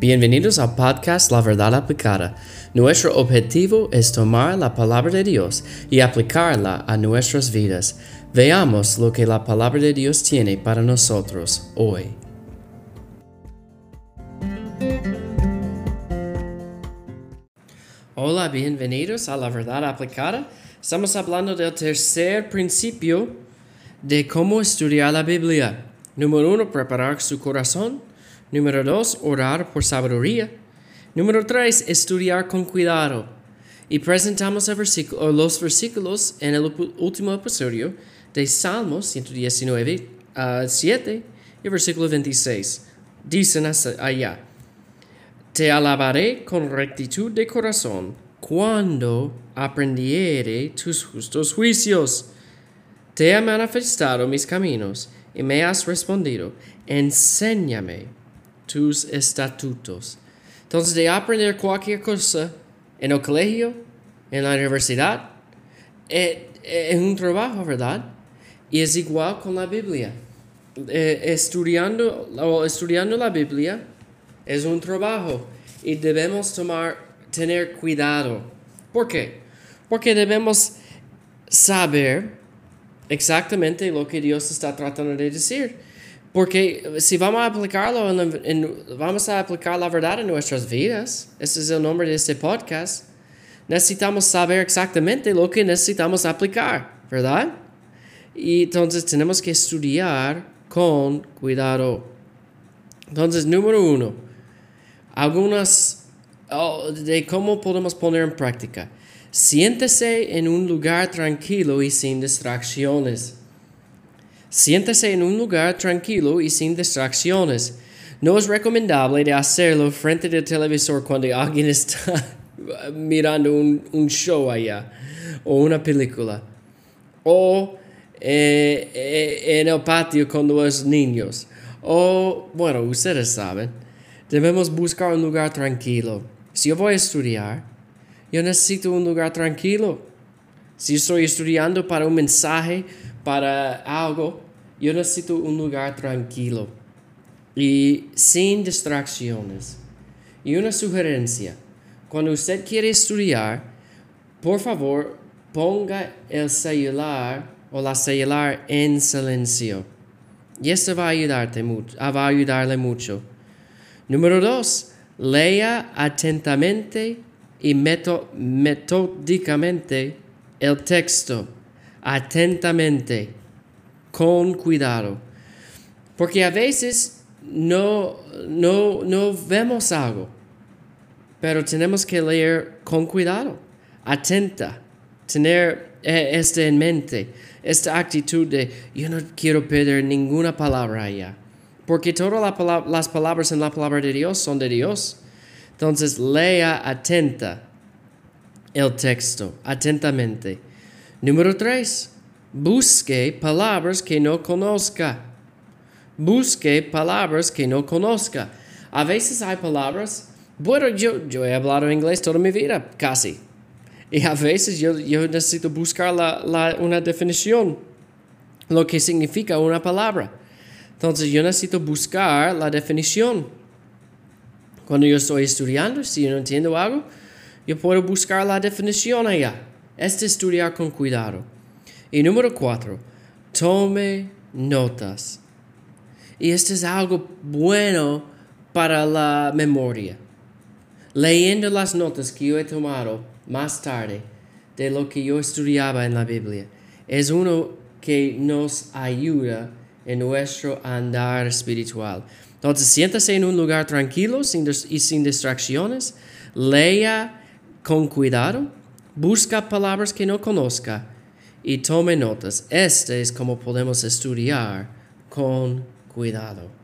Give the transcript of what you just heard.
Bienvenidos al podcast La Verdad Aplicada. Nuestro objetivo es tomar la palabra de Dios y aplicarla a nuestras vidas. Veamos lo que la palabra de Dios tiene para nosotros hoy. Hola, bienvenidos a La Verdad Aplicada. Estamos hablando del tercer principio de cómo estudiar la Biblia. Número uno, preparar su corazón. Número dos, orar por sabiduría. Número tres, estudiar con cuidado. Y presentamos los versículos en el último episodio de Salmos 119, 7 y versículo 26. Dicen allá, Te alabaré con rectitud de corazón cuando aprendiere tus justos juicios. Te he manifestado mis caminos y me has respondido, enséñame tus estatutos. Entonces, de aprender cualquier cosa en el colegio, en la universidad, eh, eh, es, un trabajo, ¿verdad? Y es igual con la Biblia. Eh, estudiando, estudiando la Biblia es un trabajo y debemos tomar, tener cuidado. ¿Por qué? Porque debemos saber exactamente lo que Dios está tratando de decir. Porque si vamos a aplicarlo, vamos a aplicar la verdad en nuestras vidas, ese es el nombre de este podcast, necesitamos saber exactamente lo que necesitamos aplicar, ¿verdad? Y entonces tenemos que estudiar con cuidado. Entonces, número uno, algunas oh, de cómo podemos poner en práctica. Siéntese en un lugar tranquilo y sin distracciones. Siéntese en un lugar tranquilo y sin distracciones. No es recomendable de hacerlo frente del televisor cuando alguien está mirando un, show allá o una película. O eh, eh, en el patio con los niños. O, bueno, ustedes saben, debemos buscar un lugar tranquilo. Si yo voy a estudiar, yo necesito un lugar tranquilo. Si estoy estudiando para un mensaje, para algo, yo necesito un lugar tranquilo y sin distracciones. Y una sugerencia, cuando usted quiere estudiar, por favor, ponga el celular o la celular en silencio. Y esto va a, ayudarte mucho, ah, va a ayudarle mucho. Número dos, lea atentamente y metódicamente el texto. Atentamente con cuidado. Porque a veces no, no, no vemos algo, pero tenemos que leer con cuidado, atenta, tener esto en mente, esta actitud de yo no quiero perder ninguna palabra allá. Porque todas las palabras en la palabra de Dios son de Dios. Entonces lea atenta el texto, atentamente. Número tres, Busque palabras que no conozca. Busque palabras que no conozca. A veces hay palabras, bueno, yo, yo he hablado inglés toda mi vida, casi. Y a veces yo, yo necesito buscar la, la, una definición, lo que significa una palabra. Entonces yo necesito buscar la definición. Cuando yo estoy estudiando, si yo no entiendo algo, yo puedo buscar la definición allá. Este estudiar con cuidado. Y número cuatro, tome notas. Y esto es algo bueno para la memoria. Leyendo las notas que yo he tomado más tarde de lo que yo estudiaba en la Biblia, es uno que nos ayuda en nuestro andar espiritual. Entonces, siéntase en un lugar tranquilo y sin distracciones, lea con cuidado, busca palabras que no conozca y tome notas. Este es como podemos estudiar con cuidado.